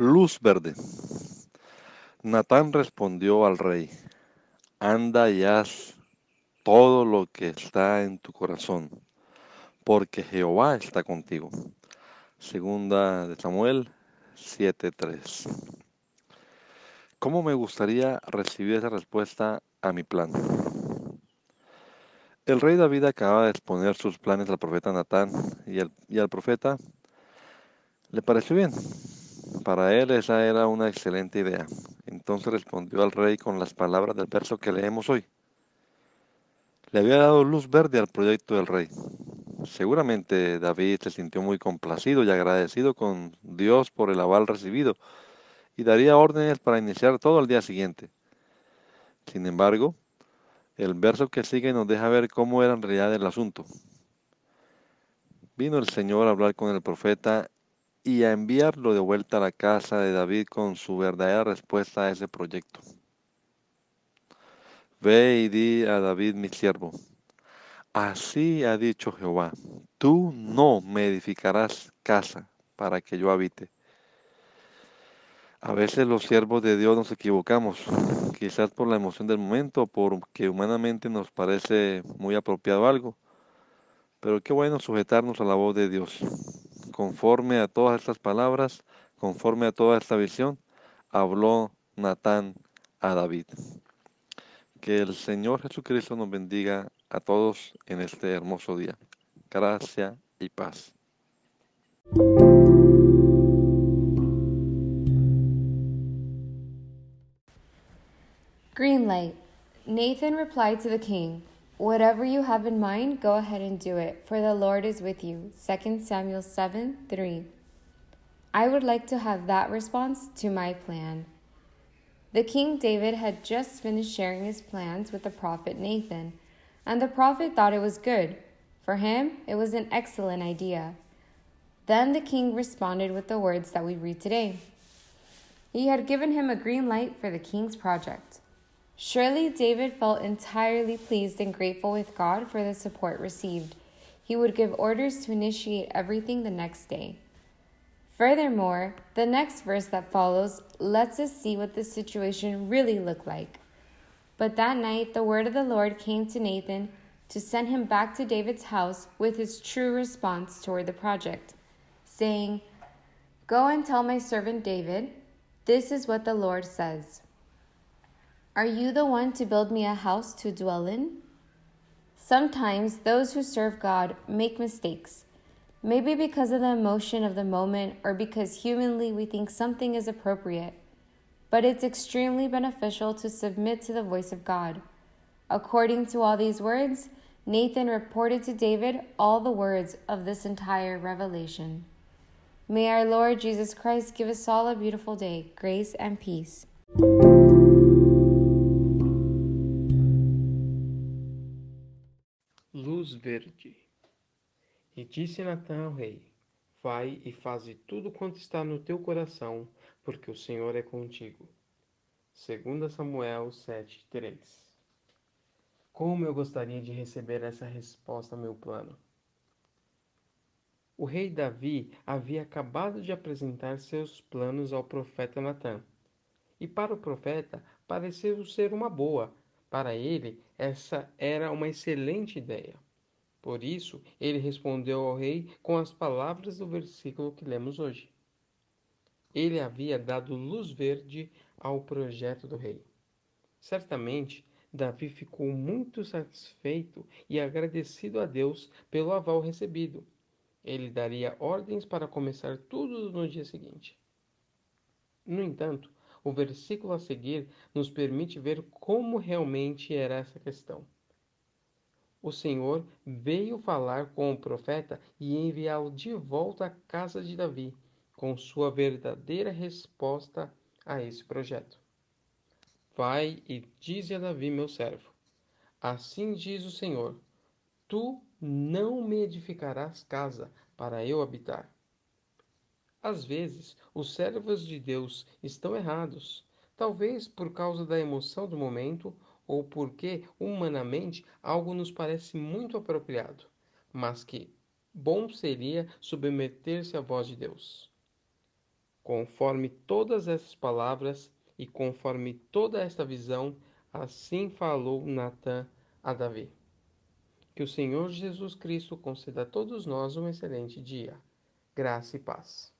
Luz verde. Natán respondió al rey, anda y haz todo lo que está en tu corazón, porque Jehová está contigo. Segunda de Samuel 7:3. ¿Cómo me gustaría recibir esa respuesta a mi plan? El rey David acaba de exponer sus planes al profeta Natán y, y al profeta le pareció bien. Para él esa era una excelente idea. Entonces respondió al rey con las palabras del verso que leemos hoy. Le había dado luz verde al proyecto del rey. Seguramente David se sintió muy complacido y agradecido con Dios por el aval recibido y daría órdenes para iniciar todo al día siguiente. Sin embargo, el verso que sigue nos deja ver cómo era en realidad el asunto. Vino el Señor a hablar con el profeta y a enviarlo de vuelta a la casa de David con su verdadera respuesta a ese proyecto. Ve y di a David mi siervo, así ha dicho Jehová, tú no me edificarás casa para que yo habite. A veces los siervos de Dios nos equivocamos, quizás por la emoción del momento porque humanamente nos parece muy apropiado algo, pero qué bueno sujetarnos a la voz de Dios conforme a todas estas palabras, conforme a toda esta visión, habló Natán a David. Que el Señor Jesucristo nos bendiga a todos en este hermoso día. Gracia y paz. Green light. Nathan replied to the king, Whatever you have in mind, go ahead and do it, for the Lord is with you. 2 Samuel 7 3. I would like to have that response to my plan. The King David had just finished sharing his plans with the prophet Nathan, and the prophet thought it was good. For him, it was an excellent idea. Then the king responded with the words that we read today. He had given him a green light for the king's project. Surely David felt entirely pleased and grateful with God for the support received. He would give orders to initiate everything the next day. Furthermore, the next verse that follows lets us see what the situation really looked like. But that night, the word of the Lord came to Nathan to send him back to David's house with his true response toward the project, saying, Go and tell my servant David, this is what the Lord says. Are you the one to build me a house to dwell in? Sometimes those who serve God make mistakes, maybe because of the emotion of the moment or because humanly we think something is appropriate. But it's extremely beneficial to submit to the voice of God. According to all these words, Nathan reported to David all the words of this entire revelation. May our Lord Jesus Christ give us all a beautiful day, grace and peace. Verde. E disse Natã ao rei: Vai e faze tudo quanto está no teu coração, porque o Senhor é contigo. 2 Samuel 7:3. Como eu gostaria de receber essa resposta ao meu plano. O rei Davi havia acabado de apresentar seus planos ao profeta Natã. E para o profeta pareceu ser uma boa. Para ele, essa era uma excelente ideia. Por isso, ele respondeu ao rei com as palavras do versículo que lemos hoje. Ele havia dado luz verde ao projeto do rei. Certamente, Davi ficou muito satisfeito e agradecido a Deus pelo aval recebido. Ele daria ordens para começar tudo no dia seguinte. No entanto, o versículo a seguir nos permite ver como realmente era essa questão o Senhor veio falar com o profeta e enviá-lo de volta à casa de Davi, com sua verdadeira resposta a esse projeto. Vai e dize a Davi, meu servo: Assim diz o Senhor: Tu não me edificarás casa para eu habitar. Às vezes, os servos de Deus estão errados, talvez por causa da emoção do momento ou porque, humanamente, algo nos parece muito apropriado, mas que bom seria submeter-se à voz de Deus. Conforme todas essas palavras e conforme toda esta visão, assim falou Natã a Davi. Que o Senhor Jesus Cristo conceda a todos nós um excelente dia. Graça e paz.